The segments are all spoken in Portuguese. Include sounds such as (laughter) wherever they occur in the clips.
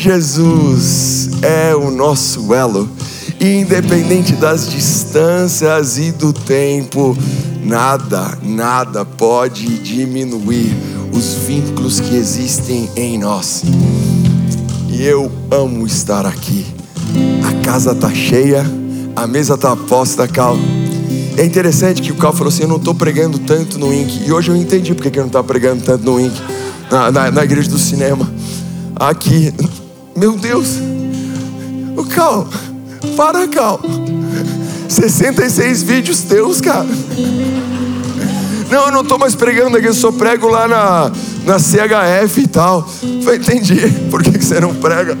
Jesus é o nosso elo. E independente das distâncias e do tempo, nada, nada pode diminuir os vínculos que existem em nós. E eu amo estar aqui. A casa tá cheia, a mesa tá posta, Cal. É interessante que o Cal falou assim: Eu não estou pregando tanto no Inc. E hoje eu entendi porque que eu não está pregando tanto no Inc. Na, na, na igreja do cinema. Aqui. Meu Deus. O Cal. Para, Cal. 66 vídeos teus, cara. Não, eu não estou mais pregando aqui, eu só prego lá na, na CHF e tal. Eu entendi. Por que, você não prega?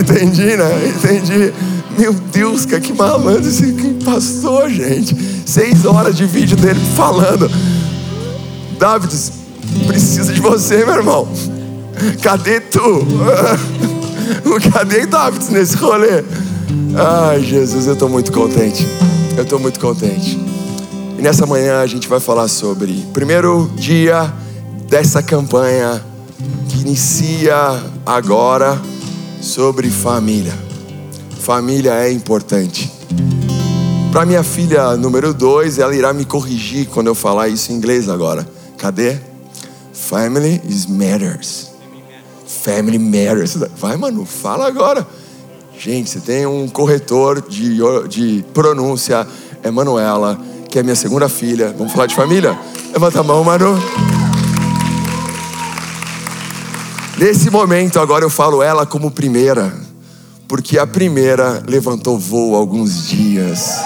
Entendi, né? Entendi. Meu Deus, cara, que malandro esse pastor, gente. Seis horas de vídeo dele falando. David, precisa de você, meu irmão. Cadê tu? (laughs) Cadê David nesse rolê? Ai, Jesus, eu estou muito contente. Eu estou muito contente. E nessa manhã a gente vai falar sobre primeiro dia dessa campanha que inicia agora sobre família. Família é importante. Para minha filha número dois, ela irá me corrigir quando eu falar isso em inglês agora. Cadê? Family is matters. Family matters. Vai, mano, fala agora. Gente, você tem um corretor de, de pronúncia, Emanuela, que é minha segunda filha. Vamos falar de família? Levanta a mão, mano. Nesse momento, agora eu falo ela como primeira, porque a primeira levantou voo alguns dias.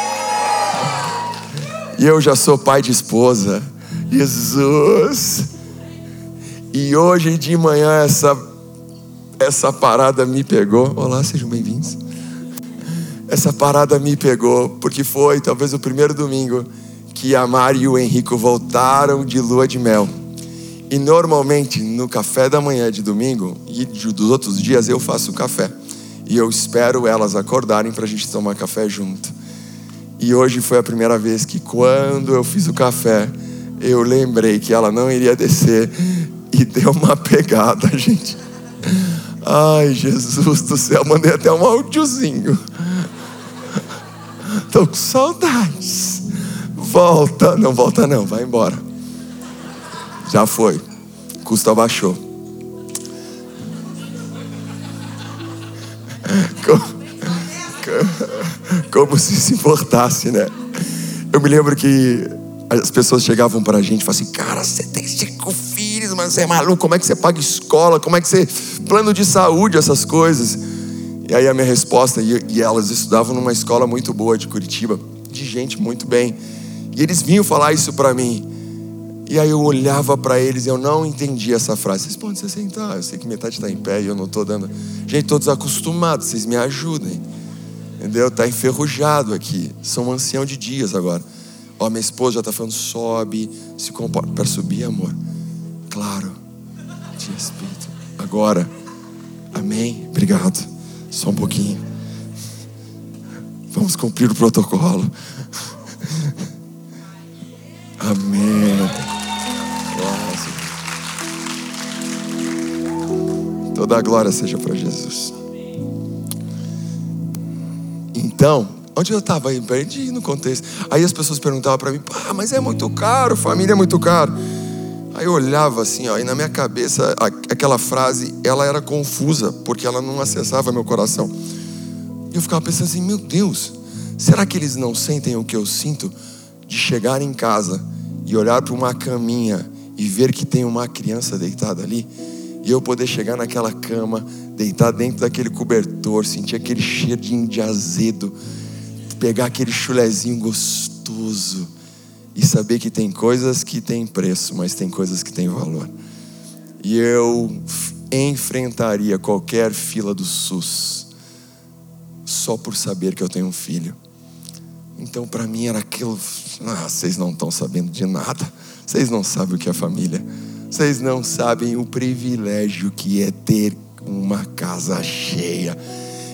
E eu já sou pai de esposa. Jesus. E hoje de manhã essa essa parada me pegou. Olá, sejam bem-vindos. Essa parada me pegou porque foi talvez o primeiro domingo que a Mari e o Henrico voltaram de lua de mel. E normalmente no café da manhã de domingo e dos outros dias eu faço café. E eu espero elas acordarem para a gente tomar café junto. E hoje foi a primeira vez que quando eu fiz o café, eu lembrei que ela não iria descer e (laughs) deu uma pegada, (laughs) gente. Ai, Jesus do céu, mandei até um áudiozinho. Tô com saudades. Volta, não volta não, vai embora. Já foi. Custo abaixou. Como, como se se importasse, né? Eu me lembro que as pessoas chegavam para a gente e falavam assim: Cara, você tem filhos, mas você é maluco. Como é que você paga escola? Como é que você. Plano de saúde, essas coisas. E aí a minha resposta, e, elas estudavam numa escola muito boa de Curitiba, de gente muito bem. E eles vinham falar isso para mim. E aí eu olhava para eles e eu não entendia essa frase. Vocês podem se sentar, eu sei que metade está em pé e eu não estou dando. Gente, todos acostumados, vocês me ajudem. Entendeu? Está enferrujado aqui. Sou um ancião de dias agora. Ó, minha esposa já está falando, sobe, se comporta. Para subir, amor? Claro. Te respeito. Agora. Amém? Obrigado. Só um pouquinho. Vamos cumprir o protocolo. Amém. Toda a glória seja para Jesus. Então, onde eu estava? Perdi no contexto. Aí as pessoas perguntavam para mim: ah, mas é muito caro, família é muito caro. Aí eu olhava assim, ó, e na minha cabeça aquela frase, ela era confusa, porque ela não acessava meu coração. E eu ficava pensando assim: meu Deus, será que eles não sentem o que eu sinto de chegar em casa e olhar para uma caminha e ver que tem uma criança deitada ali? E eu poder chegar naquela cama, deitar dentro daquele cobertor, sentir aquele cheiro de azedo, pegar aquele chulezinho gostoso e saber que tem coisas que têm preço, mas tem coisas que têm valor. E eu enfrentaria qualquer fila do SUS só por saber que eu tenho um filho. Então, para mim era aquilo. Ah, vocês não estão sabendo de nada. Vocês não sabem o que é família. Vocês não sabem o privilégio que é ter uma casa cheia.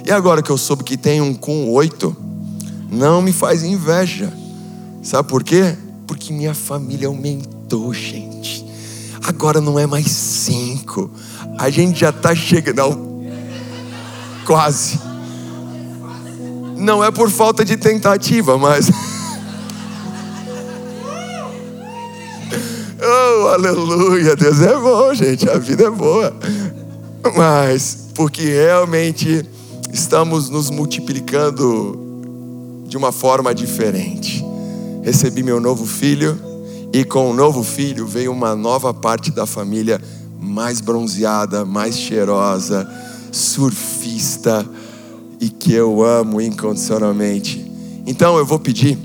E agora que eu soube que tem um com oito, não me faz inveja. Sabe por quê? Porque minha família aumentou, gente. Agora não é mais cinco. A gente já está chegando. Não, quase. Não é por falta de tentativa, mas. (laughs) oh, aleluia. Deus é bom, gente. A vida é boa. Mas, porque realmente estamos nos multiplicando de uma forma diferente. Recebi meu novo filho e com o novo filho veio uma nova parte da família mais bronzeada, mais cheirosa, surfista e que eu amo incondicionalmente. Então eu vou pedir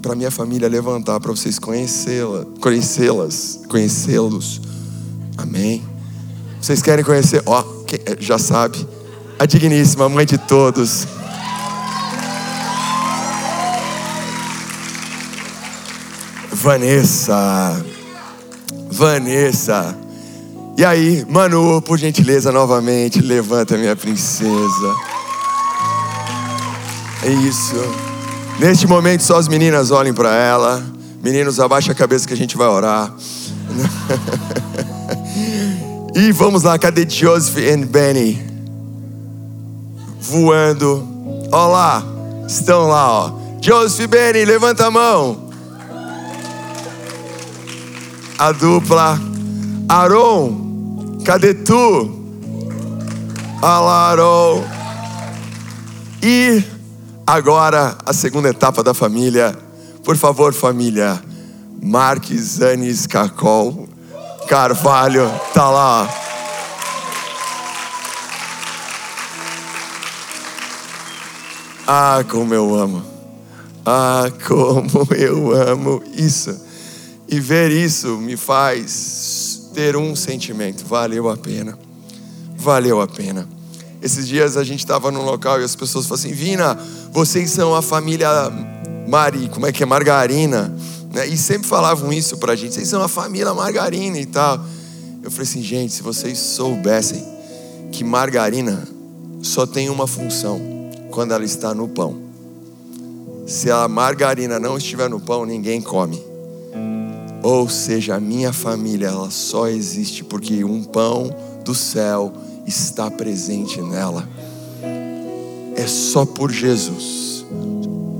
para minha família levantar para vocês conhecê-la, conhecê-las, conhecê-los. Amém. Vocês querem conhecer? Ó, oh, já sabe, a digníssima mãe de todos. Vanessa. Vanessa. E aí, Manu, por gentileza, novamente, levanta minha princesa. É isso. Neste momento, só as meninas olhem para ela. Meninos, abaixa a cabeça que a gente vai orar. (laughs) e vamos lá, cadê Joseph e Benny? Voando. Olha lá, estão lá, ó. Joseph e Benny, levanta a mão. A dupla. Aaron, Cadê tu? Alarou. E agora a segunda etapa da família. Por favor, família. Marques Anis Cacol Carvalho, tá lá. Ah, como eu amo. Ah, como eu amo isso. E ver isso me faz ter um sentimento: valeu a pena. Valeu a pena. Esses dias a gente estava num local e as pessoas falaram assim: Vina, vocês são a família Mari, como é que é? Margarina. Né? E sempre falavam isso pra gente: vocês são a família Margarina e tal. Eu falei assim: gente, se vocês soubessem que margarina só tem uma função quando ela está no pão. Se a margarina não estiver no pão, ninguém come. Ou seja, a minha família ela só existe porque um pão do céu está presente nela. É só por Jesus,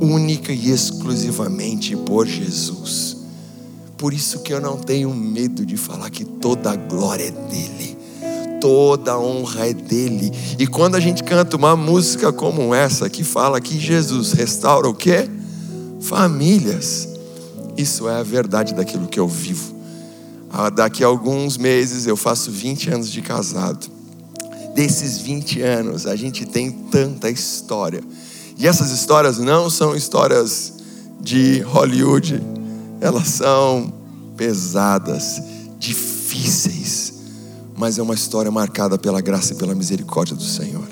única e exclusivamente por Jesus. Por isso que eu não tenho medo de falar que toda a glória é dele, toda a honra é dele. E quando a gente canta uma música como essa que fala que Jesus restaura o quê? Famílias isso é a verdade daquilo que eu vivo. Ah, daqui a alguns meses eu faço 20 anos de casado. Desses 20 anos, a gente tem tanta história. E essas histórias não são histórias de Hollywood, elas são pesadas, difíceis, mas é uma história marcada pela graça e pela misericórdia do Senhor.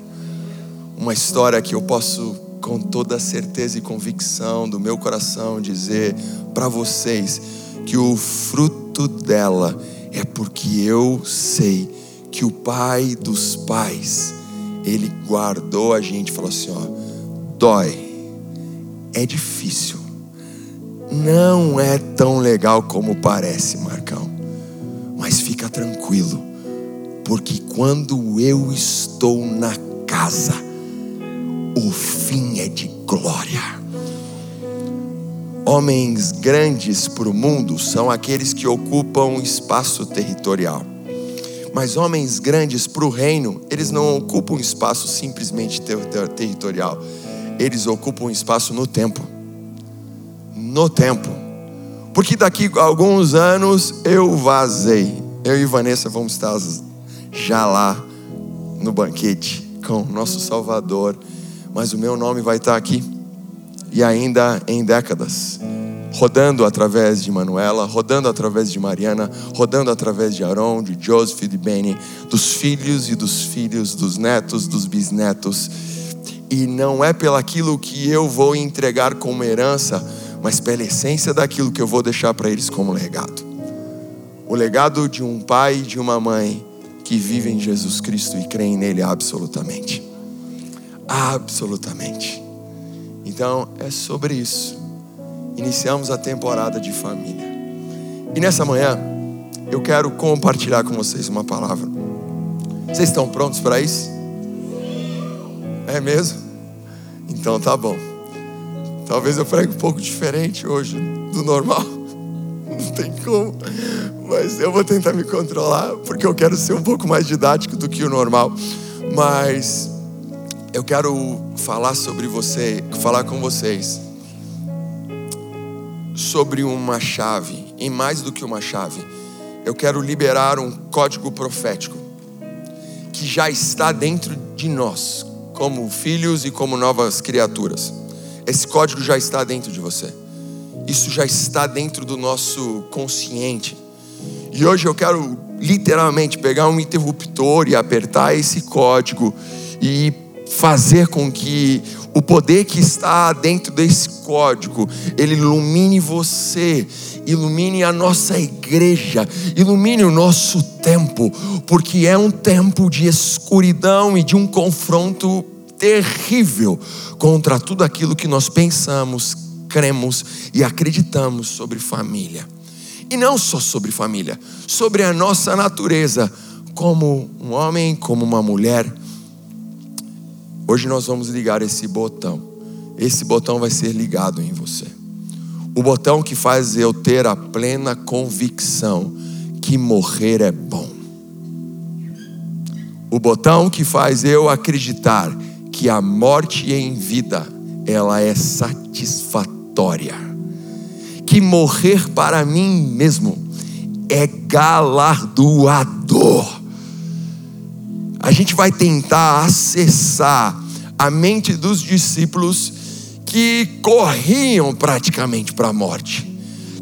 Uma história que eu posso com toda certeza e convicção do meu coração dizer para vocês que o fruto dela é porque eu sei que o Pai dos pais, Ele guardou a gente, falou assim: ó, dói, é difícil, não é tão legal como parece, Marcão, mas fica tranquilo, porque quando eu estou na casa, o fim é de glória. Homens grandes para o mundo são aqueles que ocupam espaço territorial. Mas homens grandes para o reino, eles não ocupam espaço simplesmente ter ter territorial. Eles ocupam espaço no tempo. No tempo. Porque daqui a alguns anos eu vazei. Eu e Vanessa vamos estar já lá no banquete com o nosso Salvador mas o meu nome vai estar aqui. E ainda em décadas, rodando através de Manuela, rodando através de Mariana, rodando através de Aaron, de Joseph de Benny, dos filhos e dos filhos, dos netos, dos bisnetos. E não é pelaquilo que eu vou entregar como herança, mas pela essência daquilo que eu vou deixar para eles como legado. O legado de um pai e de uma mãe que vivem em Jesus Cristo e creem nele absolutamente. Absolutamente. Então é sobre isso. Iniciamos a temporada de família. E nessa manhã, eu quero compartilhar com vocês uma palavra. Vocês estão prontos para isso? É mesmo? Então tá bom. Talvez eu pregue um pouco diferente hoje do normal. (laughs) Não tem como. Mas eu vou tentar me controlar, porque eu quero ser um pouco mais didático do que o normal. Mas eu quero falar sobre você, falar com vocês sobre uma chave, e mais do que uma chave, eu quero liberar um código profético que já está dentro de nós, como filhos e como novas criaturas. Esse código já está dentro de você. Isso já está dentro do nosso consciente. E hoje eu quero literalmente pegar um interruptor e apertar esse código e fazer com que o poder que está dentro desse código, ele ilumine você, ilumine a nossa igreja, ilumine o nosso tempo, porque é um tempo de escuridão e de um confronto terrível contra tudo aquilo que nós pensamos, cremos e acreditamos sobre família. E não só sobre família, sobre a nossa natureza, como um homem, como uma mulher Hoje nós vamos ligar esse botão. Esse botão vai ser ligado em você. O botão que faz eu ter a plena convicção que morrer é bom. O botão que faz eu acreditar que a morte em vida ela é satisfatória. Que morrer para mim mesmo é galardoador a gente vai tentar acessar a mente dos discípulos que corriam praticamente para a morte,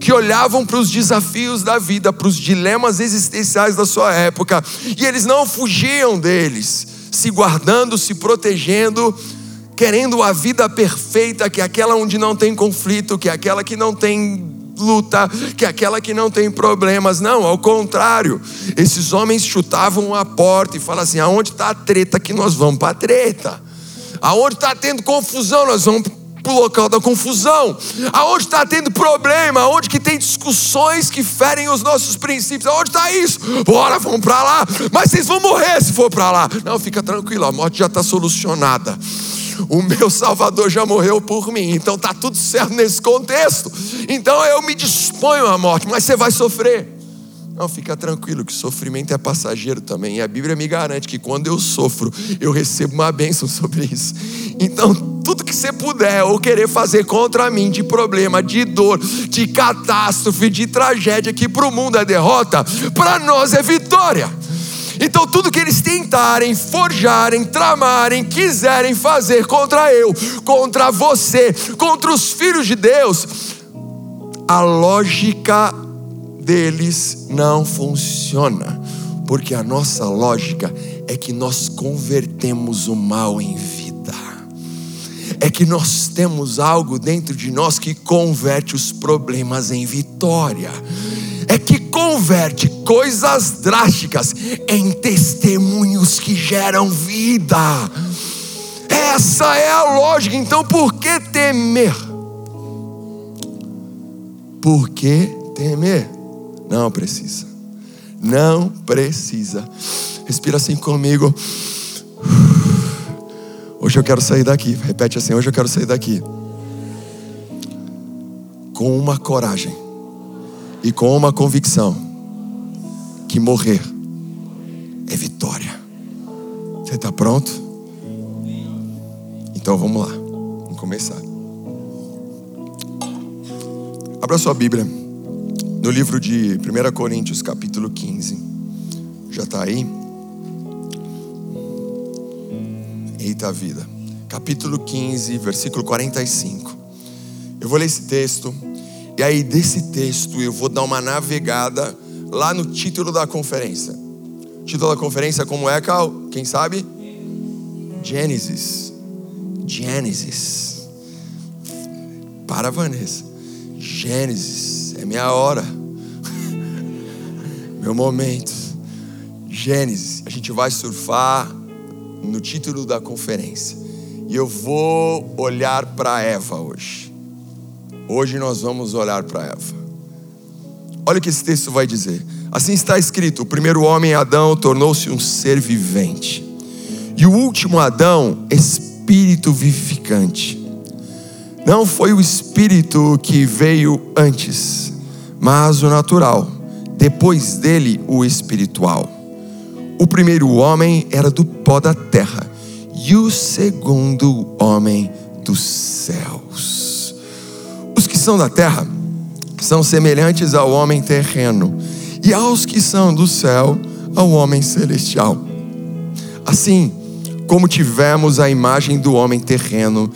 que olhavam para os desafios da vida, para os dilemas existenciais da sua época, e eles não fugiam deles, se guardando, se protegendo, querendo a vida perfeita, que é aquela onde não tem conflito, que é aquela que não tem luta, que aquela que não tem problemas. Não, ao contrário. Esses homens chutavam a porta e falavam assim: aonde está a treta que nós vamos para a treta? Aonde está tendo confusão, nós vamos para o local da confusão. Aonde está tendo problema, aonde que tem discussões que ferem os nossos princípios, aonde está isso? Bora, vamos para lá. Mas vocês vão morrer se for para lá. Não, fica tranquilo, a morte já está solucionada. O meu Salvador já morreu por mim, então tá tudo certo nesse contexto. Então eu me disponho à morte, mas você vai sofrer. Não, fica tranquilo que sofrimento é passageiro também. E a Bíblia me garante que quando eu sofro, eu recebo uma bênção sobre isso. Então, tudo que você puder ou querer fazer contra mim de problema, de dor, de catástrofe, de tragédia, que para o mundo é derrota, para nós é vitória. Então, tudo que eles tentarem, forjarem, tramarem, quiserem fazer contra eu, contra você, contra os filhos de Deus, a lógica deles não funciona, porque a nossa lógica é que nós convertemos o mal em vida. É que nós temos algo dentro de nós que converte os problemas em vitória é que converte coisas drásticas em testemunhos que geram vida. Essa é a lógica. Então, por que temer? Por que temer? Não precisa. Não precisa. Respira assim comigo. Hoje eu quero sair daqui. Repete assim: hoje eu quero sair daqui. Com uma coragem e com uma convicção que morrer é vitória. Você está pronto? Então vamos lá, vamos começar. Abra sua Bíblia no livro de 1 Coríntios, capítulo 15. Já está aí? Eita vida. Capítulo 15, versículo 45. Eu vou ler esse texto e aí, desse texto, eu vou dar uma navegada lá no título da conferência. O título da conferência, como é, Cal? Quem sabe? Gênesis. Gênesis. Para, Vanessa. Gênesis. É minha hora. (laughs) Meu momento. Gênesis. A gente vai surfar no título da conferência. E eu vou olhar para Eva hoje. Hoje nós vamos olhar para Eva. Olha o que esse texto vai dizer. Assim está escrito: o primeiro homem, Adão, tornou-se um ser vivente, e o último Adão, espírito vivificante. Não foi o espírito que veio antes, mas o natural, depois dele o espiritual. O primeiro homem era do pó da terra, e o segundo homem dos céus. São da terra são semelhantes ao homem terreno, e aos que são do céu, ao homem celestial. Assim, como tivemos a imagem do homem terreno,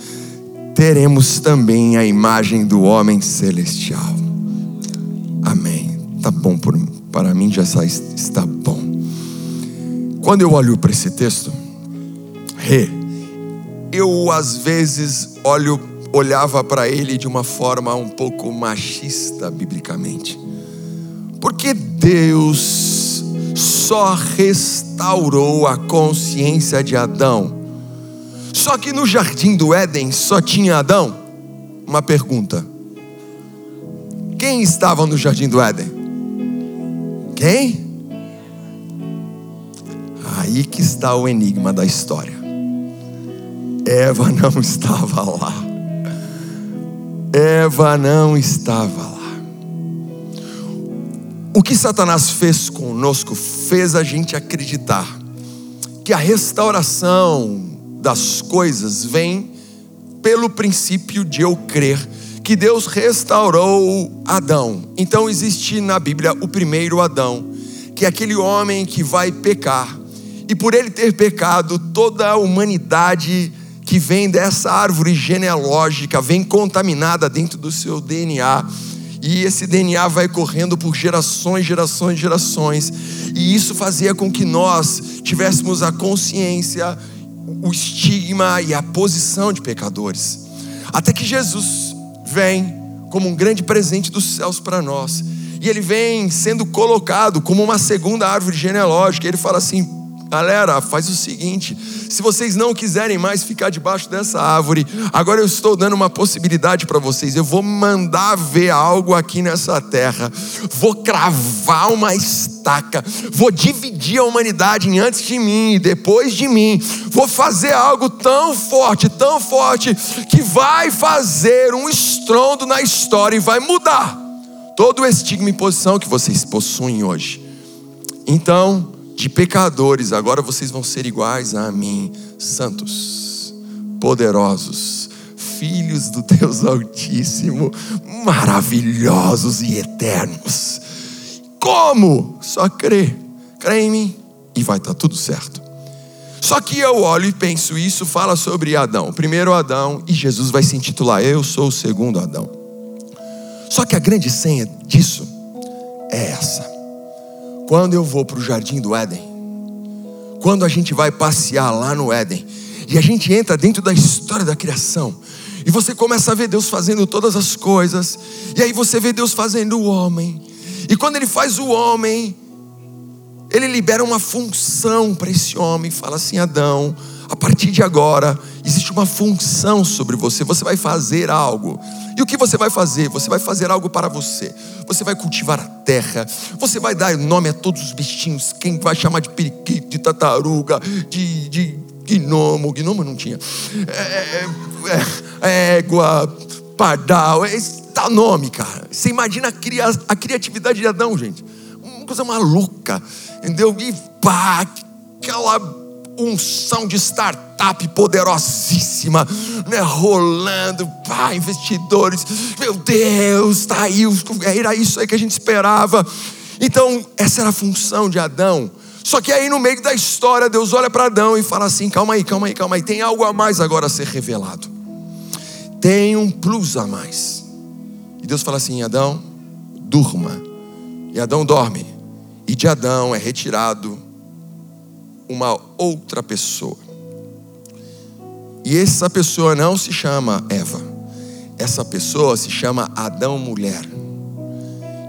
teremos também a imagem do homem celestial. Amém. Tá bom por, para mim já está bom. Quando eu olho para esse texto, eu às vezes olho, olhava para ele de uma forma um pouco machista biblicamente. Porque Deus só restaurou a consciência de Adão. Só que no jardim do Éden só tinha Adão? Uma pergunta. Quem estava no jardim do Éden? Quem? Aí que está o enigma da história. Eva não (laughs) estava lá. Eva não estava lá. O que Satanás fez conosco fez a gente acreditar que a restauração das coisas vem pelo princípio de eu crer que Deus restaurou Adão. Então existe na Bíblia o primeiro Adão, que é aquele homem que vai pecar. E por ele ter pecado, toda a humanidade que vem dessa árvore genealógica vem contaminada dentro do seu DNA e esse DNA vai correndo por gerações, gerações, gerações. E isso fazia com que nós tivéssemos a consciência, o estigma e a posição de pecadores. Até que Jesus vem como um grande presente dos céus para nós. E ele vem sendo colocado como uma segunda árvore genealógica. Ele fala assim: Galera, faz o seguinte: se vocês não quiserem mais ficar debaixo dessa árvore, agora eu estou dando uma possibilidade para vocês. Eu vou mandar ver algo aqui nessa terra, vou cravar uma estaca, vou dividir a humanidade em antes de mim e depois de mim. Vou fazer algo tão forte, tão forte, que vai fazer um estrondo na história e vai mudar todo o estigma e posição que vocês possuem hoje. Então, de pecadores, agora vocês vão ser iguais a mim, santos, poderosos, filhos do Deus Altíssimo, maravilhosos e eternos. Como? Só crê, crê em mim e vai estar tá tudo certo. Só que eu olho e penso, isso fala sobre Adão, primeiro Adão, e Jesus vai se intitular Eu sou o segundo Adão. Só que a grande senha disso é essa. Quando eu vou para o jardim do Éden, quando a gente vai passear lá no Éden, e a gente entra dentro da história da criação, e você começa a ver Deus fazendo todas as coisas, e aí você vê Deus fazendo o homem, e quando Ele faz o homem, Ele libera uma função para esse homem, fala assim: Adão, a partir de agora, existe uma função sobre você, você vai fazer algo. E o que você vai fazer? Você vai fazer algo para você. Você vai cultivar a terra. Você vai dar nome a todos os bichinhos. Quem vai chamar de periquito, de tartaruga, de, de gnomo. Gnomo não tinha. É, é, é, égua, pardal. É, dá nome, cara. Você imagina a, cria, a criatividade de Adão, gente. Uma coisa maluca. Entendeu? E pá, aquela unção de startup poderosíssima, né, rolando, pá, investidores, meu Deus, tá aí, era isso aí que a gente esperava. Então, essa era a função de Adão. Só que aí no meio da história, Deus olha para Adão e fala assim: calma aí, calma aí, calma aí, tem algo a mais agora a ser revelado. Tem um plus a mais. E Deus fala assim: Adão, durma. E Adão dorme. E de Adão é retirado uma outra pessoa. E essa pessoa não se chama Eva. Essa pessoa se chama Adão mulher.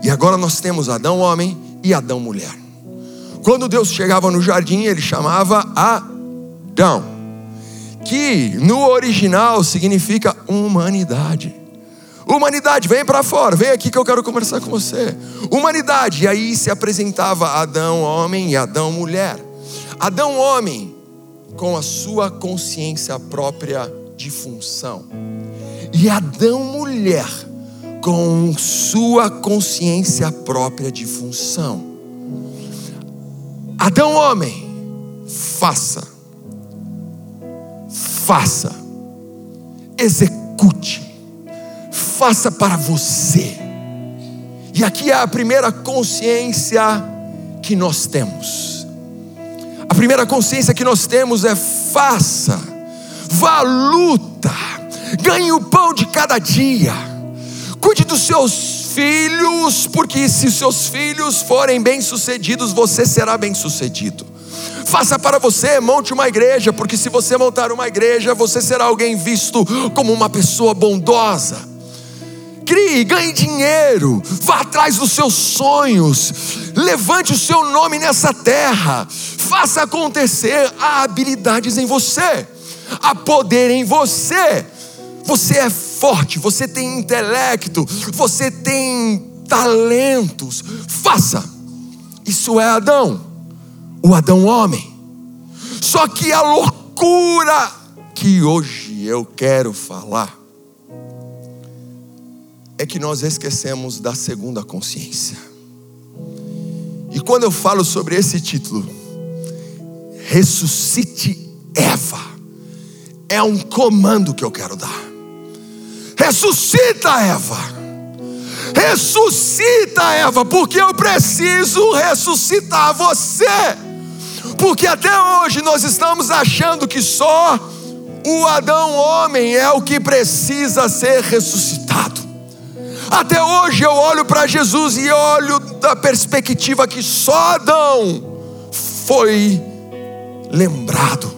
E agora nós temos Adão homem e Adão mulher. Quando Deus chegava no jardim, ele chamava Adão, que no original significa humanidade. Humanidade, vem para fora, vem aqui que eu quero conversar com você. Humanidade, e aí se apresentava Adão homem e Adão mulher. Adão homem, com a sua consciência própria de função, e Adão mulher, com sua consciência própria de função. Adão homem, faça, faça, execute faça para você. E aqui é a primeira consciência que nós temos. A primeira consciência que nós temos é faça, vá luta, ganhe o pão de cada dia, cuide dos seus filhos, porque se seus filhos forem bem-sucedidos, você será bem-sucedido. Faça para você, monte uma igreja, porque se você montar uma igreja, você será alguém visto como uma pessoa bondosa crie, ganhe dinheiro, vá atrás dos seus sonhos, levante o seu nome nessa terra, faça acontecer. Há habilidades em você, há poder em você. Você é forte, você tem intelecto, você tem talentos. Faça. Isso é Adão, o Adão homem. Só que a loucura que hoje eu quero falar é que nós esquecemos da segunda consciência. E quando eu falo sobre esse título, ressuscite Eva, é um comando que eu quero dar. Ressuscita Eva. Ressuscita Eva, porque eu preciso ressuscitar você. Porque até hoje nós estamos achando que só o Adão homem é o que precisa ser ressuscitado. Até hoje eu olho para Jesus e olho da perspectiva que só Adão foi lembrado.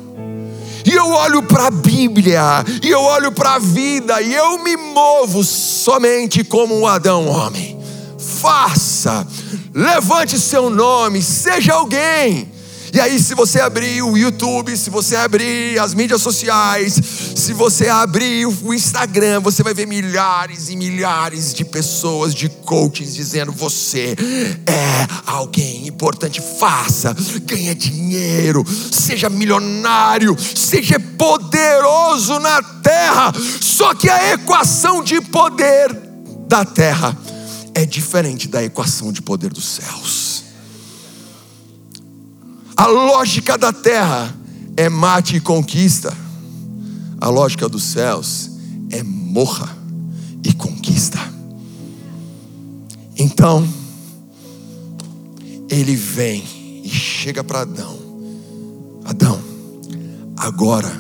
E eu olho para a Bíblia, e eu olho para a vida, e eu me movo somente como um Adão homem. Faça, levante seu nome, seja alguém e aí, se você abrir o YouTube, se você abrir as mídias sociais, se você abrir o Instagram, você vai ver milhares e milhares de pessoas, de coaches, dizendo: você é alguém importante, faça, ganhe dinheiro, seja milionário, seja poderoso na terra. Só que a equação de poder da terra é diferente da equação de poder dos céus. A lógica da terra é mate e conquista. A lógica dos céus é morra e conquista. Então, ele vem e chega para Adão: Adão, agora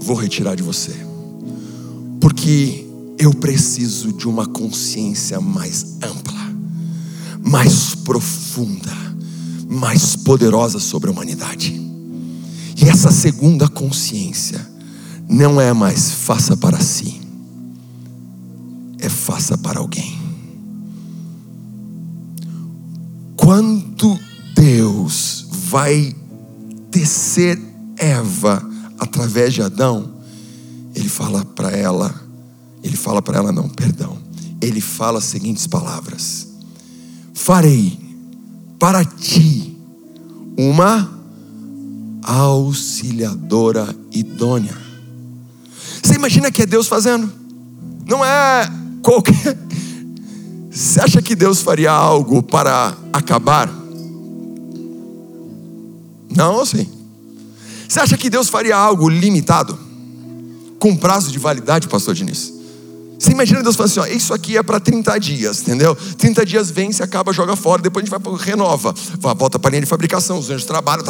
vou retirar de você, porque eu preciso de uma consciência mais ampla, mais profunda mais poderosa sobre a humanidade. E essa segunda consciência não é mais faça para si, é faça para alguém. Quando Deus vai tecer Eva através de Adão, ele fala para ela, ele fala para ela não, perdão. Ele fala as seguintes palavras: Farei para ti uma auxiliadora idônea. Você imagina que é Deus fazendo? Não é qualquer. Você acha que Deus faria algo para acabar? Não, sim. Você acha que Deus faria algo limitado? Com prazo de validade, pastor Diniz? Você imagina Deus falando assim: ó, isso aqui é para 30 dias, entendeu? 30 dias vence, acaba, joga fora, depois a gente vai renova, volta para a linha de fabricação, os anjos trabalham,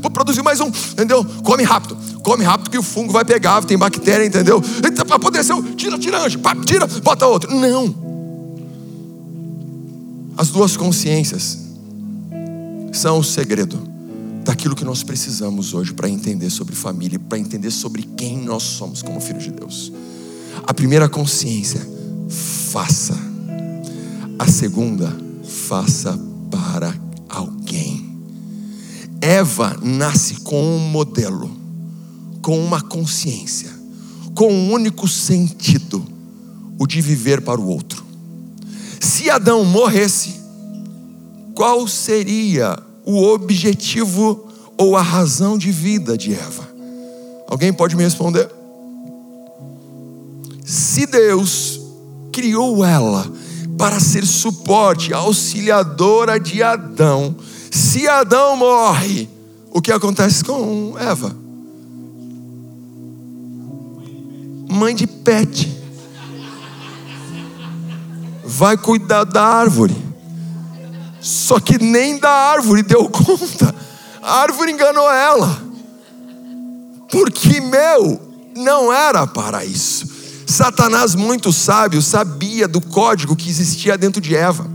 vou produzir mais um, entendeu? Come rápido, come rápido que o fungo vai pegar, tem bactéria, entendeu? Poder ser, tira, tira anjo, pá, tira, bota outro. Não. As duas consciências são o segredo daquilo que nós precisamos hoje para entender sobre família, para entender sobre quem nós somos como filhos de Deus. A primeira consciência, faça. A segunda, faça para alguém. Eva nasce com um modelo, com uma consciência, com um único sentido: o de viver para o outro. Se Adão morresse, qual seria o objetivo ou a razão de vida de Eva? Alguém pode me responder? Se Deus criou ela para ser suporte, auxiliadora de Adão, se Adão morre, o que acontece com Eva? Mãe de pet. Vai cuidar da árvore. Só que nem da árvore deu conta. A árvore enganou ela. Porque, meu, não era para isso. Satanás, muito sábio, sabia do código que existia dentro de Eva.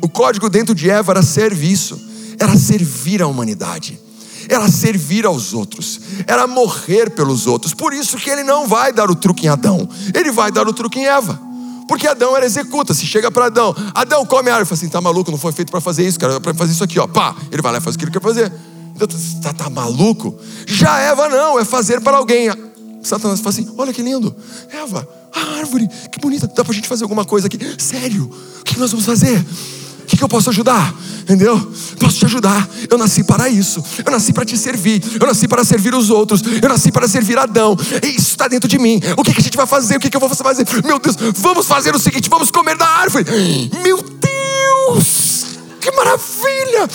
O código dentro de Eva era serviço, era servir a humanidade, era servir aos outros, era morrer pelos outros. Por isso que ele não vai dar o truque em Adão, ele vai dar o truque em Eva. Porque Adão era executa. Se chega para Adão, Adão come a árvore, fala assim: tá maluco, não foi feito para fazer isso, cara, para fazer isso aqui, ó. Pá, ele vai lá e faz o que ele quer fazer. Então, tá, tá maluco? Já Eva não, é fazer para alguém. Satanás fala assim: olha que lindo, Eva, a árvore, que bonita, dá para a gente fazer alguma coisa aqui. Sério, o que nós vamos fazer? O que eu posso ajudar? Entendeu? Posso te ajudar. Eu nasci para isso. Eu nasci para te servir. Eu nasci para servir os outros. Eu nasci para servir Adão. Isso está dentro de mim. O que, a gente vai fazer? O que, que eu vou fazer? Meu Deus, vamos fazer o seguinte: vamos comer da árvore. Meu Deus, que maravilha!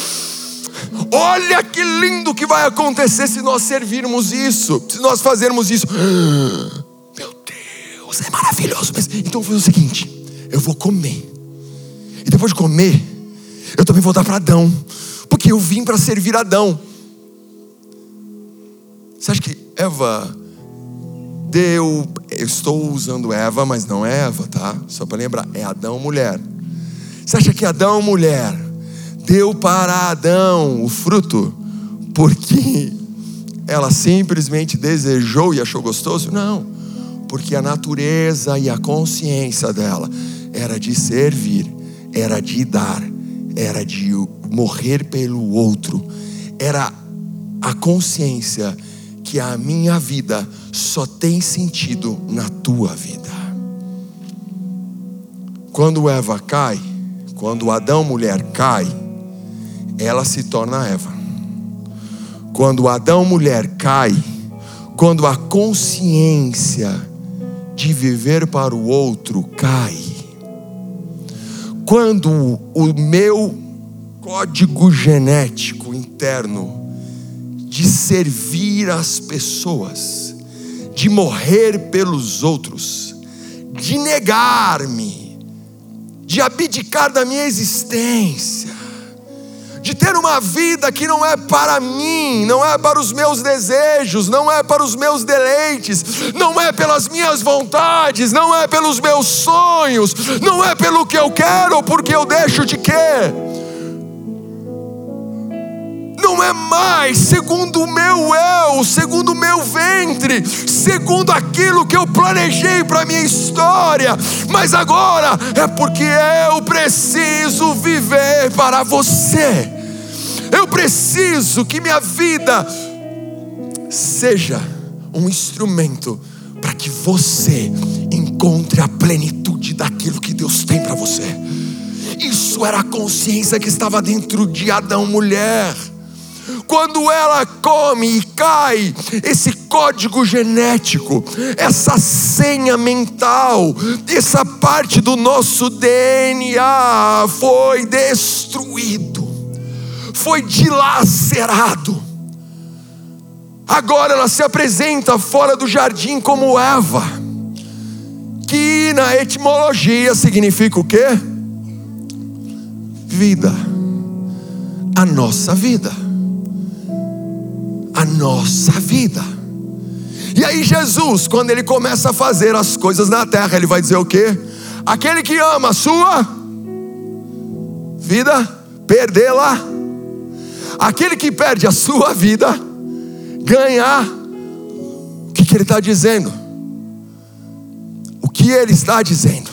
Olha que lindo que vai acontecer se nós servirmos isso, se nós fazermos isso. (gasps) Meu Deus, é maravilhoso. Mas, então eu vou fazer o seguinte: eu vou comer. E depois de comer, eu também vou dar para Adão, porque eu vim para servir Adão. Você acha que Eva deu. Eu estou usando Eva, mas não é Eva, tá? Só para lembrar, é Adão mulher. Você acha que Adão mulher deu para Adão o fruto porque ela simplesmente desejou e achou gostoso? Não, porque a natureza e a consciência dela era de servir, era de dar, era de morrer pelo outro, era a consciência que a minha vida só tem sentido na tua vida. Quando Eva cai, quando Adão mulher cai, ela se torna Eva. Quando Adão mulher cai, quando a consciência de viver para o outro cai, quando o meu código genético interno de servir as pessoas, de morrer pelos outros, de negar-me, de abdicar da minha existência, de ter uma vida que não é para mim, não é para os meus desejos, não é para os meus deleites, não é pelas minhas vontades, não é pelos meus sonhos, não é pelo que eu quero ou porque eu deixo de querer. Não é mais segundo o meu eu, segundo o meu ventre, segundo aquilo que eu planejei para minha história, mas agora é porque eu preciso viver para você. Eu preciso que minha vida seja um instrumento para que você encontre a plenitude daquilo que Deus tem para você. Isso era a consciência que estava dentro de Adão, mulher. Quando ela come e cai, esse código genético, essa senha mental, essa parte do nosso DNA foi destruído foi dilacerado. Agora ela se apresenta fora do jardim como Eva, que na etimologia significa o quê? Vida. A nossa vida. A nossa vida. E aí Jesus, quando ele começa a fazer as coisas na terra, ele vai dizer o quê? Aquele que ama a sua vida, perdê-la Aquele que perde a sua vida, ganhar. O que, que ele está dizendo? O que ele está dizendo?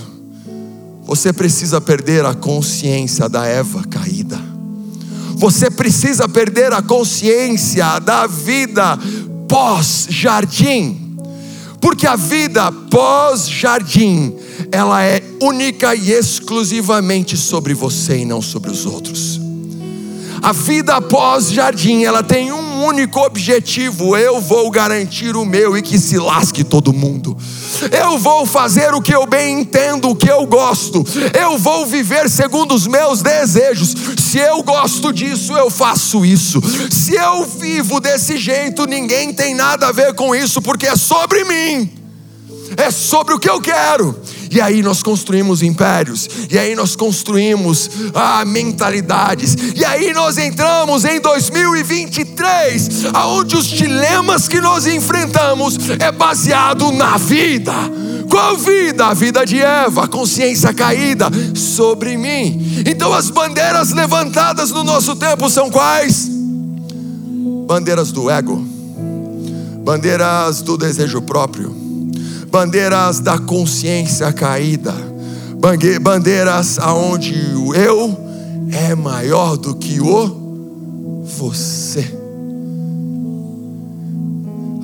Você precisa perder a consciência da Eva caída. Você precisa perder a consciência da vida pós-jardim. Porque a vida pós-jardim ela é única e exclusivamente sobre você e não sobre os outros. A vida após jardim, ela tem um único objetivo: eu vou garantir o meu e que se lasque todo mundo. Eu vou fazer o que eu bem entendo, o que eu gosto. Eu vou viver segundo os meus desejos. Se eu gosto disso, eu faço isso. Se eu vivo desse jeito, ninguém tem nada a ver com isso, porque é sobre mim. É sobre o que eu quero. E aí nós construímos impérios, e aí nós construímos ah, mentalidades, e aí nós entramos em 2023, aonde os dilemas que nós enfrentamos é baseado na vida. Qual vida? A vida de Eva, consciência caída sobre mim. Então as bandeiras levantadas no nosso tempo são quais? Bandeiras do ego, bandeiras do desejo próprio bandeiras da consciência caída, bandeiras aonde o eu é maior do que o você.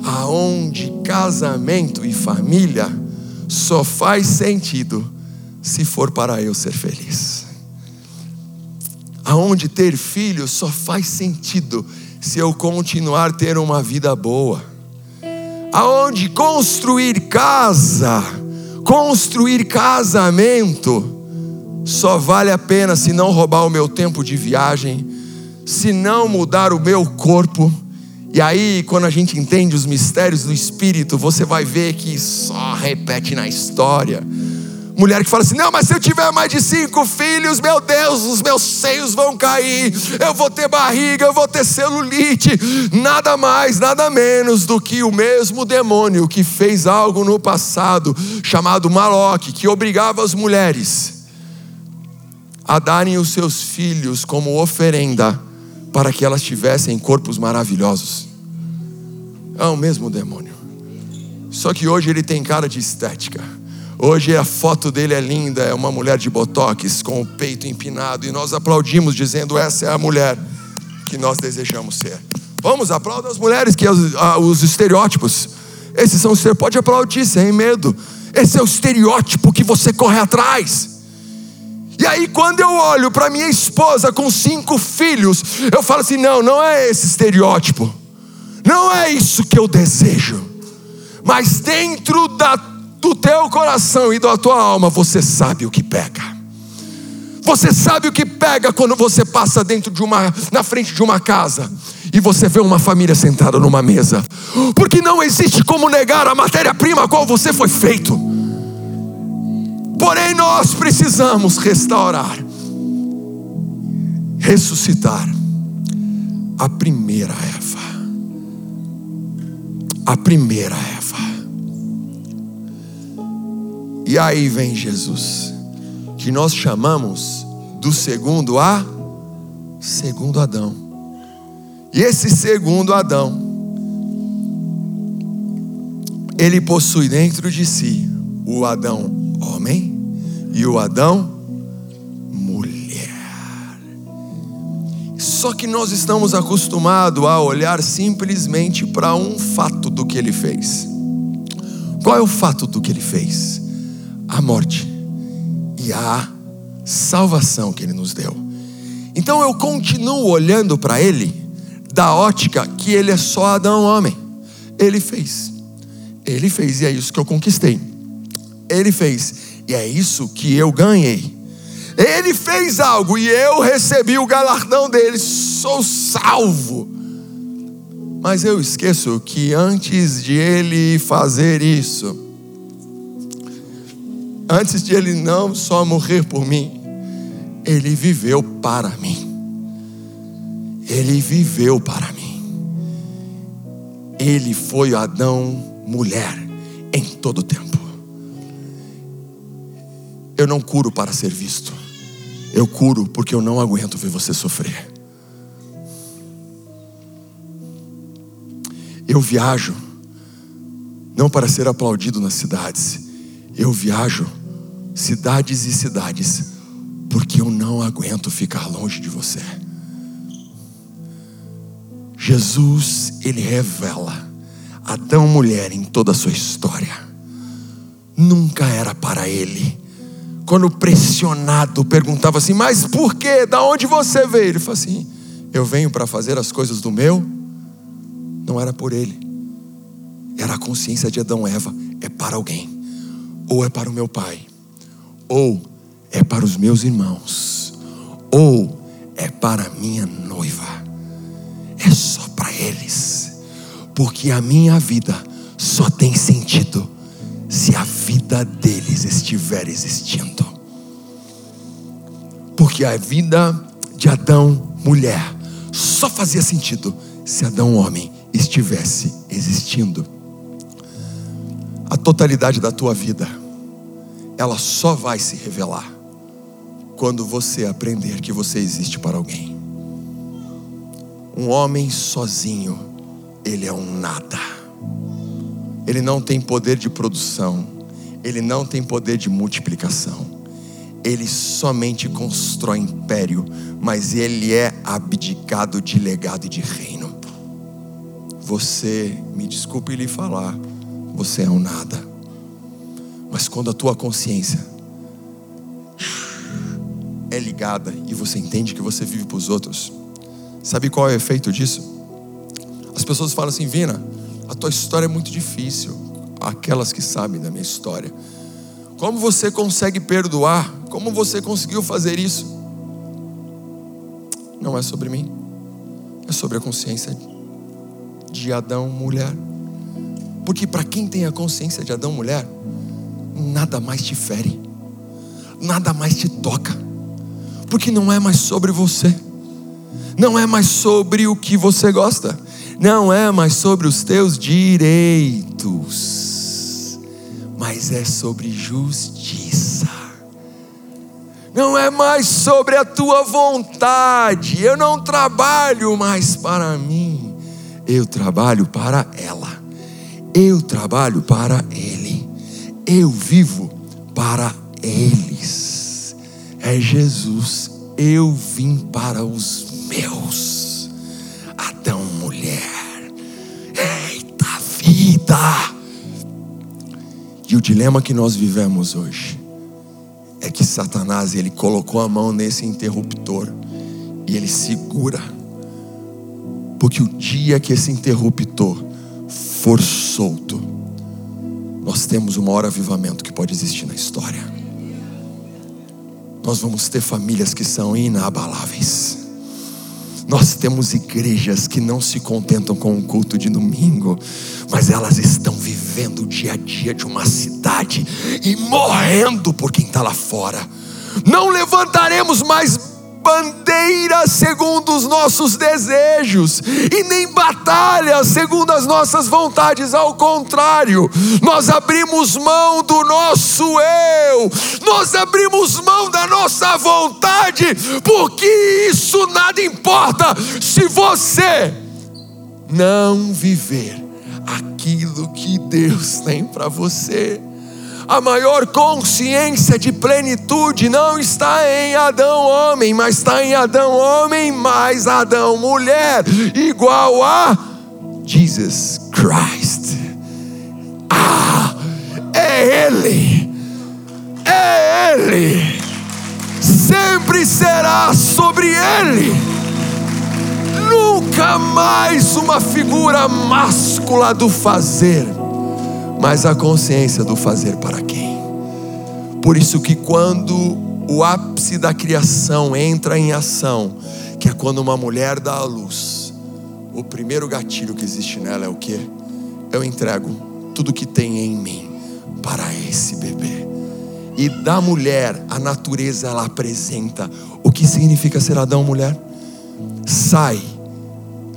Aonde casamento e família só faz sentido se for para eu ser feliz. Aonde ter filhos só faz sentido se eu continuar ter uma vida boa aonde construir casa, construir casamento, só vale a pena se não roubar o meu tempo de viagem, se não mudar o meu corpo. E aí, quando a gente entende os mistérios do Espírito, você vai ver que só repete na história. Mulher que fala assim: não, mas se eu tiver mais de cinco filhos, meu Deus, os meus seios vão cair, eu vou ter barriga, eu vou ter celulite. Nada mais, nada menos do que o mesmo demônio que fez algo no passado, chamado Maloque, que obrigava as mulheres a darem os seus filhos como oferenda para que elas tivessem corpos maravilhosos. É o mesmo demônio. Só que hoje ele tem cara de estética. Hoje a foto dele é linda, é uma mulher de botox com o peito empinado e nós aplaudimos dizendo essa é a mulher que nós desejamos ser. Vamos, aplauda as mulheres que os, os estereótipos. Esses são os pode aplaudir sem medo. Esse é o estereótipo que você corre atrás. E aí, quando eu olho para minha esposa com cinco filhos, eu falo assim: não, não é esse estereótipo, não é isso que eu desejo, mas dentro da do teu coração e da tua alma, você sabe o que pega. Você sabe o que pega quando você passa dentro de uma, na frente de uma casa e você vê uma família sentada numa mesa, porque não existe como negar a matéria-prima a qual você foi feito. Porém, nós precisamos restaurar, ressuscitar a primeira Eva. A primeira Eva. E aí vem Jesus, que nós chamamos do segundo a segundo Adão. E esse segundo Adão, ele possui dentro de si o Adão homem e o Adão mulher. Só que nós estamos acostumados a olhar simplesmente para um fato do que ele fez. Qual é o fato do que ele fez? A morte e a salvação que Ele nos deu. Então eu continuo olhando para Ele da ótica que Ele é só Adão homem. Ele fez. Ele fez e é isso que eu conquistei. Ele fez e é isso que eu ganhei. Ele fez algo e eu recebi o galardão dele. Sou salvo. Mas eu esqueço que antes de ele fazer isso, antes de ele não só morrer por mim, ele viveu para mim. Ele viveu para mim. Ele foi Adão mulher em todo o tempo. Eu não curo para ser visto. Eu curo porque eu não aguento ver você sofrer. Eu viajo não para ser aplaudido nas cidades. Eu viajo cidades e cidades, porque eu não aguento ficar longe de você. Jesus, ele revela Adão mulher em toda a sua história. Nunca era para ele quando pressionado, perguntava assim: Mas por quê? Da onde você veio? Ele falou assim: Eu venho para fazer as coisas do meu. Não era por ele, era a consciência de Adão e Eva: é para alguém, ou é para o meu pai, ou é para os meus irmãos, ou é para a minha noiva. É só para eles, porque a minha vida só tem sentido se a vida deles estiver existindo. Porque a vida de Adão, mulher, só fazia sentido se Adão, homem, estivesse existindo. A totalidade da tua vida, ela só vai se revelar quando você aprender que você existe para alguém. Um homem sozinho, ele é um nada. Ele não tem poder de produção, ele não tem poder de multiplicação. Ele somente constrói império, mas ele é abdicado de legado e de reino. Você, me desculpe lhe falar, você é um nada. Mas quando a tua consciência é ligada e você entende que você vive para os outros, sabe qual é o efeito disso? As pessoas falam assim: Vina, a tua história é muito difícil. Aquelas que sabem da minha história. Como você consegue perdoar? Como você conseguiu fazer isso? Não é sobre mim, é sobre a consciência de Adão, mulher. Porque para quem tem a consciência de Adão, mulher, nada mais te fere, nada mais te toca porque não é mais sobre você, não é mais sobre o que você gosta, não é mais sobre os teus direitos, mas é sobre justiça. Não é mais sobre a tua vontade. Eu não trabalho mais para mim. Eu trabalho para ela. Eu trabalho para ele. Eu vivo para eles é Jesus. Eu vim para os meus. Adão, mulher. Eita vida! E o dilema que nós vivemos hoje é que Satanás ele colocou a mão nesse interruptor e ele segura. Porque o dia que esse interruptor for solto, nós temos o maior avivamento que pode existir na história nós vamos ter famílias que são inabaláveis. Nós temos igrejas que não se contentam com o culto de domingo, mas elas estão vivendo o dia a dia de uma cidade e morrendo por quem está lá fora. Não levantaremos mais bandeiras segundo os nossos desejos, e nem batalhas segundo as nossas vontades, ao contrário, nós abrimos mão do nosso eu, nós abrimos mão da nossa vontade, porque isso nada importa se você não viver aquilo que Deus tem para você a maior consciência de plenitude não está em Adão homem, mas está em Adão homem mais Adão mulher, igual a Jesus Christ. Ah, é Ele, é Ele, sempre será sobre Ele. Nunca mais uma figura máscula do fazer mas a consciência do fazer para quem. Por isso que quando o ápice da criação entra em ação, que é quando uma mulher dá à luz, o primeiro gatilho que existe nela é o que? Eu entrego tudo que tem em mim para esse bebê. E da mulher, a natureza ela apresenta o que significa ser Adão mulher. Sai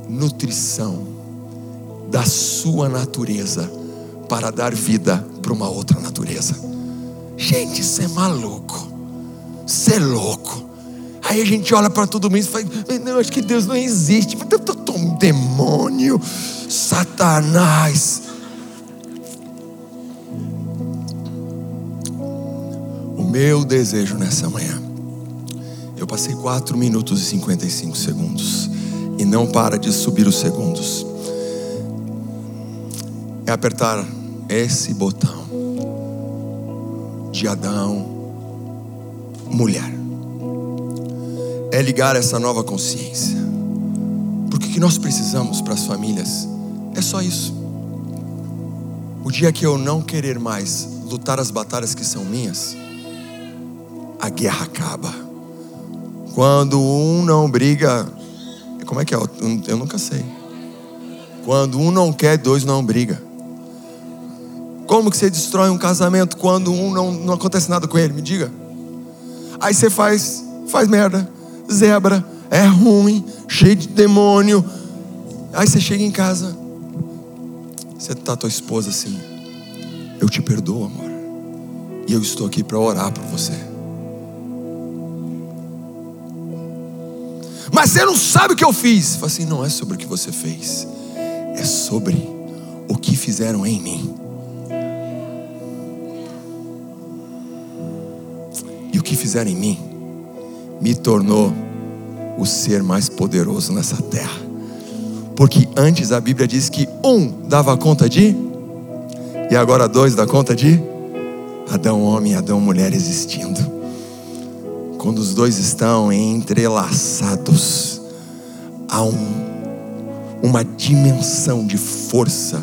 nutrição da sua natureza para dar vida para uma outra natureza. Gente, isso é maluco. Isso é louco. Aí a gente olha para tudo isso e fala: Não, acho que Deus não existe. Um demônio, Satanás. O meu desejo nessa manhã. Eu passei 4 minutos e 55 segundos. E não para de subir os segundos. É apertar esse botão de Adão, mulher. É ligar essa nova consciência. Porque o que nós precisamos para as famílias é só isso. O dia que eu não querer mais lutar as batalhas que são minhas, a guerra acaba. Quando um não briga, como é que é? Eu nunca sei. Quando um não quer, dois não briga. Como que você destrói um casamento quando um não, não acontece nada com ele? Me diga. Aí você faz, faz merda, zebra, é ruim, cheio de demônio. Aí você chega em casa, você tá tua esposa assim. Eu te perdoo, amor. E eu estou aqui para orar por você. Mas você não sabe o que eu fiz. Fala assim, não é sobre o que você fez. É sobre o que fizeram em mim. Fizeram em mim me tornou o ser mais poderoso nessa terra. Porque antes a Bíblia diz que um dava conta de, e agora dois dá conta de Adão homem e Adão mulher existindo. Quando os dois estão entrelaçados, há um, uma dimensão de força,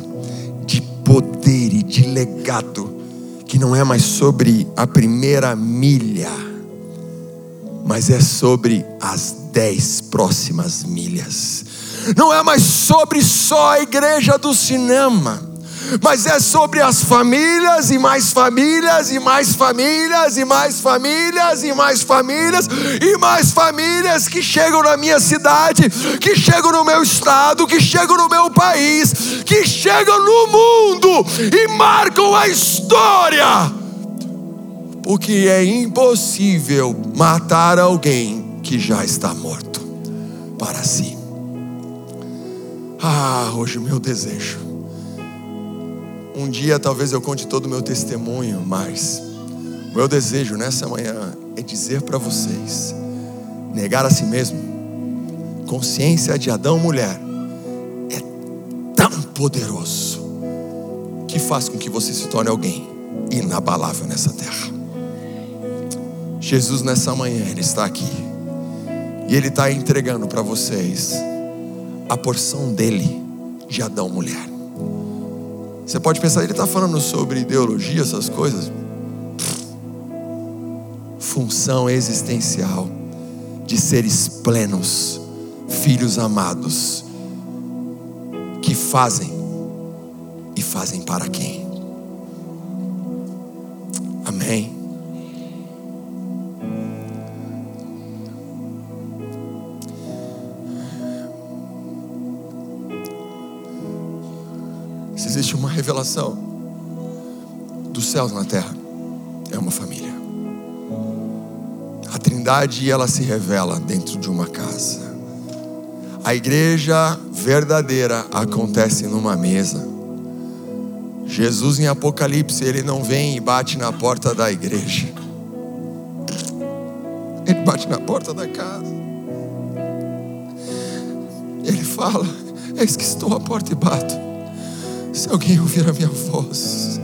de poder e de legado, que não é mais sobre a primeira milha, mas é sobre as dez próximas milhas. Não é mais sobre só a igreja do cinema mas é sobre as famílias e mais famílias e mais famílias e mais famílias e mais famílias e mais famílias que chegam na minha cidade, que chegam no meu estado, que chegam no meu país, que chegam no mundo e marcam a história. Porque é impossível matar alguém que já está morto para si. Ah, hoje o meu desejo um dia talvez eu conte todo o meu testemunho, mas o meu desejo nessa manhã é dizer para vocês: negar a si mesmo, consciência de Adão mulher, é tão poderoso que faz com que você se torne alguém inabalável nessa terra. Jesus nessa manhã, Ele está aqui. E Ele está entregando para vocês a porção dele de Adão mulher. Você pode pensar, ele está falando sobre ideologia, essas coisas. Função existencial de seres plenos, filhos amados, que fazem e fazem para quem? Amém. Existe uma revelação dos céus na terra, é uma família. A Trindade ela se revela dentro de uma casa. A igreja verdadeira acontece numa mesa. Jesus em Apocalipse, ele não vem e bate na porta da igreja. Ele bate na porta da casa. Ele fala: Eis que estou à porta e bato. Se alguém ouvir a minha voz,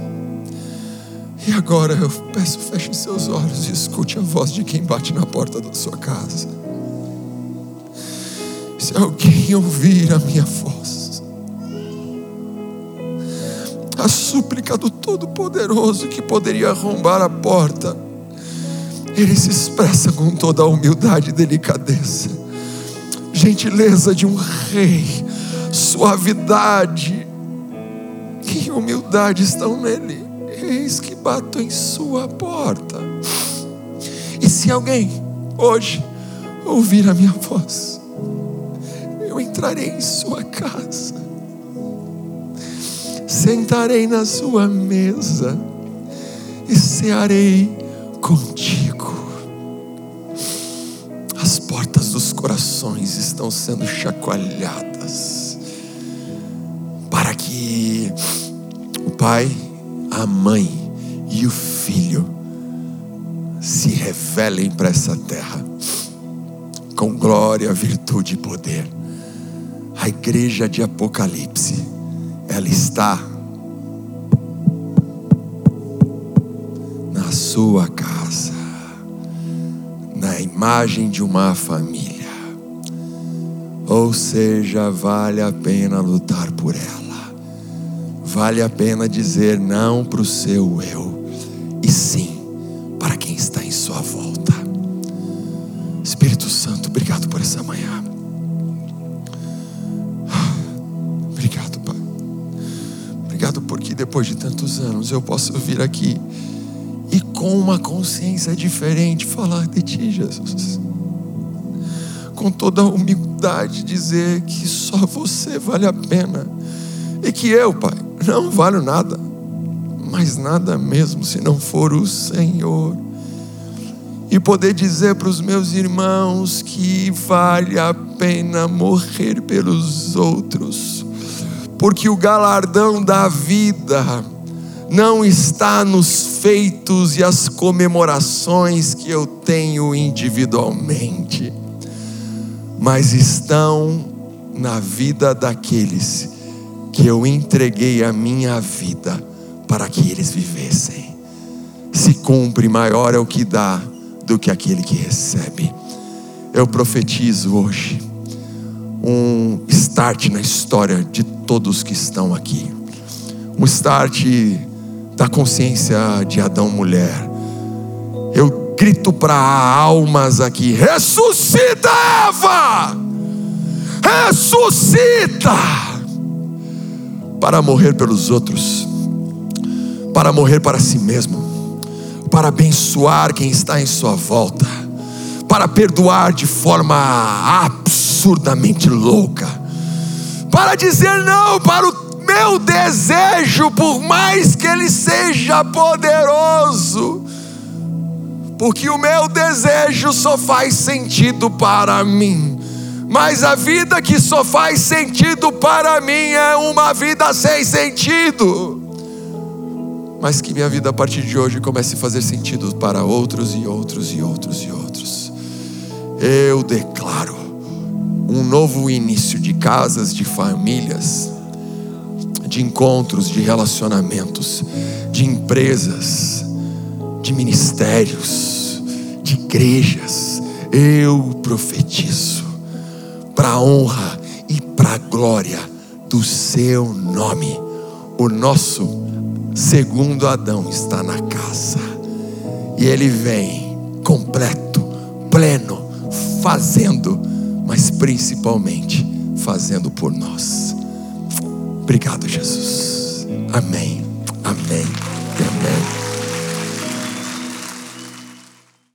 e agora eu peço, feche seus olhos e escute a voz de quem bate na porta da sua casa. Se alguém ouvir a minha voz, a súplica do Todo-Poderoso que poderia arrombar a porta, ele se expressa com toda a humildade e delicadeza, gentileza de um rei, suavidade, estão nele. Eis que bato em sua porta. E se alguém hoje ouvir a minha voz, eu entrarei em sua casa, sentarei na sua mesa e cearei contigo. As portas dos corações estão sendo chacoalhadas para que pai, a mãe e o filho se revelem para essa terra com glória, virtude e poder. A igreja de Apocalipse, ela está na sua casa. a imagem de uma família. Ou seja, vale a pena lutar por ela. Vale a pena dizer não para o seu eu e sim para quem está em sua volta. Espírito Santo, obrigado por essa manhã. Obrigado, Pai. Obrigado porque depois de tantos anos eu posso vir aqui e com uma consciência diferente falar de Ti, Jesus com toda a humildade dizer que só você vale a pena e que eu, Pai, não valho nada, mas nada mesmo se não for o Senhor. E poder dizer para os meus irmãos que vale a pena morrer pelos outros, porque o galardão da vida não está nos feitos e as comemorações que eu tenho individualmente mas estão na vida daqueles que eu entreguei a minha vida para que eles vivessem. Se cumpre, maior é o que dá do que aquele que recebe. Eu profetizo hoje um start na história de todos que estão aqui. Um start da consciência de Adão mulher. Eu grito para almas aqui: ressuscita, Eva! Ressuscita! Para morrer pelos outros, para morrer para si mesmo, para abençoar quem está em sua volta, para perdoar de forma absurdamente louca, para dizer não para o meu desejo, por mais que ele seja poderoso porque o meu desejo só faz sentido para mim. Mas a vida que só faz sentido para mim é uma vida sem sentido. Mas que minha vida a partir de hoje comece a fazer sentido para outros e outros e outros e outros. Eu declaro um novo início de casas, de famílias, de encontros, de relacionamentos, de empresas de ministérios, de igrejas. Eu profetizo para a honra e para a glória do seu nome. O nosso segundo Adão está na casa. E ele vem completo, pleno, fazendo, mas principalmente fazendo por nós. Obrigado, Jesus. Amém. Amém.